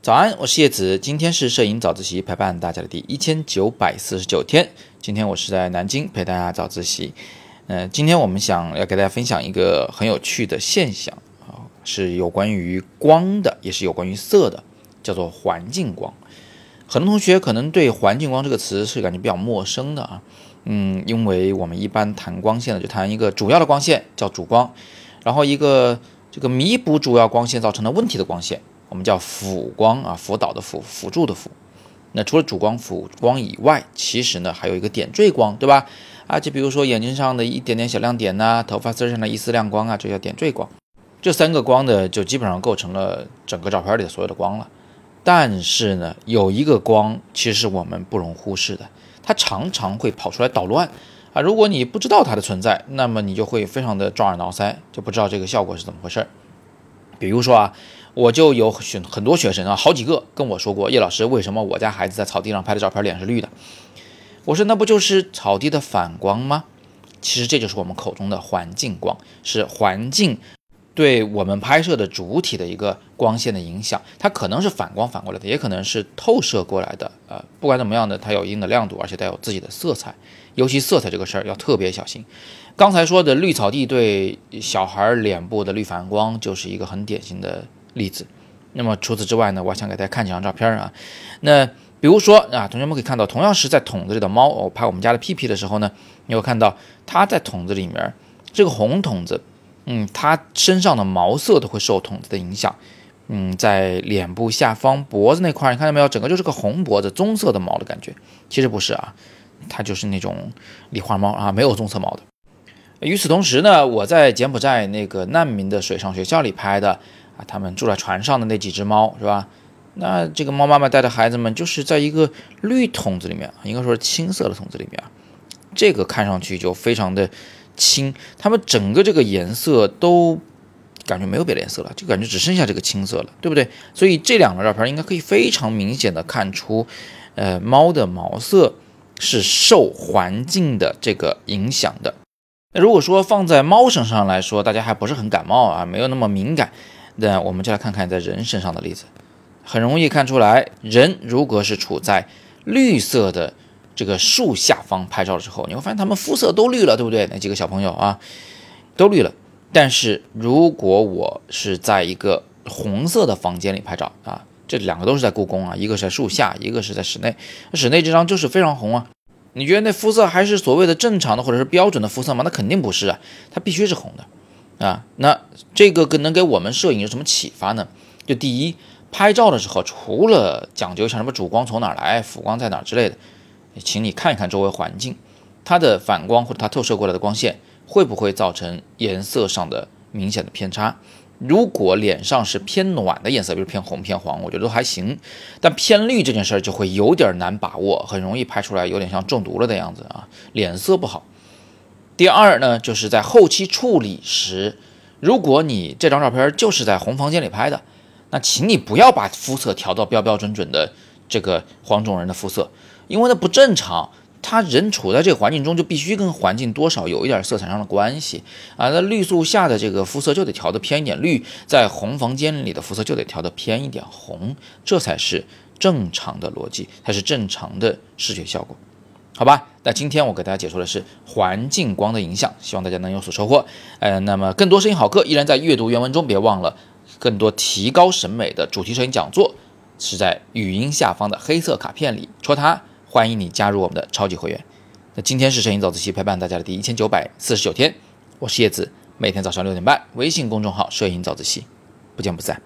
早安，我是叶子，今天是摄影早自习陪伴大家的第一千九百四十九天。今天我是在南京陪大家早自习。嗯，今天我们想要给大家分享一个很有趣的现象啊，是有关于光的，也是有关于色的，叫做环境光。很多同学可能对环境光这个词是感觉比较陌生的啊，嗯，因为我们一般谈光线呢，就谈一个主要的光线叫主光，然后一个这个弥补主要光线造成的问题的光线，我们叫辅光啊，辅导的辅，辅助的辅。那除了主光、辅光以外，其实呢还有一个点缀光，对吧？啊，就比如说眼睛上的一点点小亮点呐，头发丝上的一丝亮光啊，这叫点缀光。这三个光呢就基本上构成了整个照片里的所有的光了。但是呢，有一个光其实是我们不容忽视的，它常常会跑出来捣乱啊。如果你不知道它的存在，那么你就会非常的抓耳挠腮，就不知道这个效果是怎么回事儿。比如说啊，我就有很很多学生啊，好几个跟我说过，叶老师，为什么我家孩子在草地上拍的照片脸是绿的？我说那不就是草地的反光吗？其实这就是我们口中的环境光，是环境。对我们拍摄的主体的一个光线的影响，它可能是反光反过来的，也可能是透射过来的。呃，不管怎么样的，它有一定的亮度，而且带有自己的色彩。尤其色彩这个事儿要特别小心。刚才说的绿草地对小孩脸部的绿反光就是一个很典型的例子。那么除此之外呢，我想给大家看几张照片啊。那比如说啊，同学们可以看到，同样是在桶子里的猫，我拍我们家的屁屁的时候呢，你会看到它在桶子里面，这个红桶子。嗯，它身上的毛色都会受筒子的影响。嗯，在脸部下方脖子那块，你看到没有？整个就是个红脖子，棕色的毛的感觉。其实不是啊，它就是那种狸花猫啊，没有棕色毛的。与此同时呢，我在柬埔寨那个难民的水上学校里拍的啊，他们住在船上的那几只猫是吧？那这个猫妈妈带着孩子们就是在一个绿桶子里面，应该说是青色的桶子里面。这个看上去就非常的。青，它们整个这个颜色都感觉没有别的颜色了，就感觉只剩下这个青色了，对不对？所以这两个照片应该可以非常明显的看出，呃，猫的毛色是受环境的这个影响的。那如果说放在猫身上来说，大家还不是很感冒啊，没有那么敏感，那我们就来看看在人身上的例子，很容易看出来，人如果是处在绿色的。这个树下方拍照的时候，你会发现他们肤色都绿了，对不对？那几个小朋友啊，都绿了。但是如果我是在一个红色的房间里拍照啊，这两个都是在故宫啊，一个是在树下，一个是在室内。室内这张就是非常红啊。你觉得那肤色还是所谓的正常的或者是标准的肤色吗？那肯定不是啊，它必须是红的啊。那这个能给我们摄影有什么启发呢？就第一，拍照的时候除了讲究像什么主光从哪来，辅光在哪之类的。请你看一看周围环境，它的反光或者它透射过来的光线会不会造成颜色上的明显的偏差？如果脸上是偏暖的颜色，比如偏红偏黄，我觉得都还行。但偏绿这件事儿就会有点难把握，很容易拍出来有点像中毒了的样子啊，脸色不好。第二呢，就是在后期处理时，如果你这张照片就是在红房间里拍的，那请你不要把肤色调到标标准准的这个黄种人的肤色。因为那不正常，他人处在这个环境中，就必须跟环境多少有一点色彩上的关系啊。那绿树下的这个肤色就得调的偏一点绿，在红房间里的肤色就得调的偏一点红，这才是正常的逻辑，才是正常的视觉效果，好吧？那今天我给大家解说的是环境光的影响，希望大家能有所收获。呃，那么更多声音好课依然在阅读原文中，别忘了更多提高审美的主题声音讲座是在语音下方的黑色卡片里戳它。欢迎你加入我们的超级会员。那今天是摄影早自习陪伴大家的第一千九百四十九天，我是叶子，每天早上六点半，微信公众号“摄影早自习”，不见不散。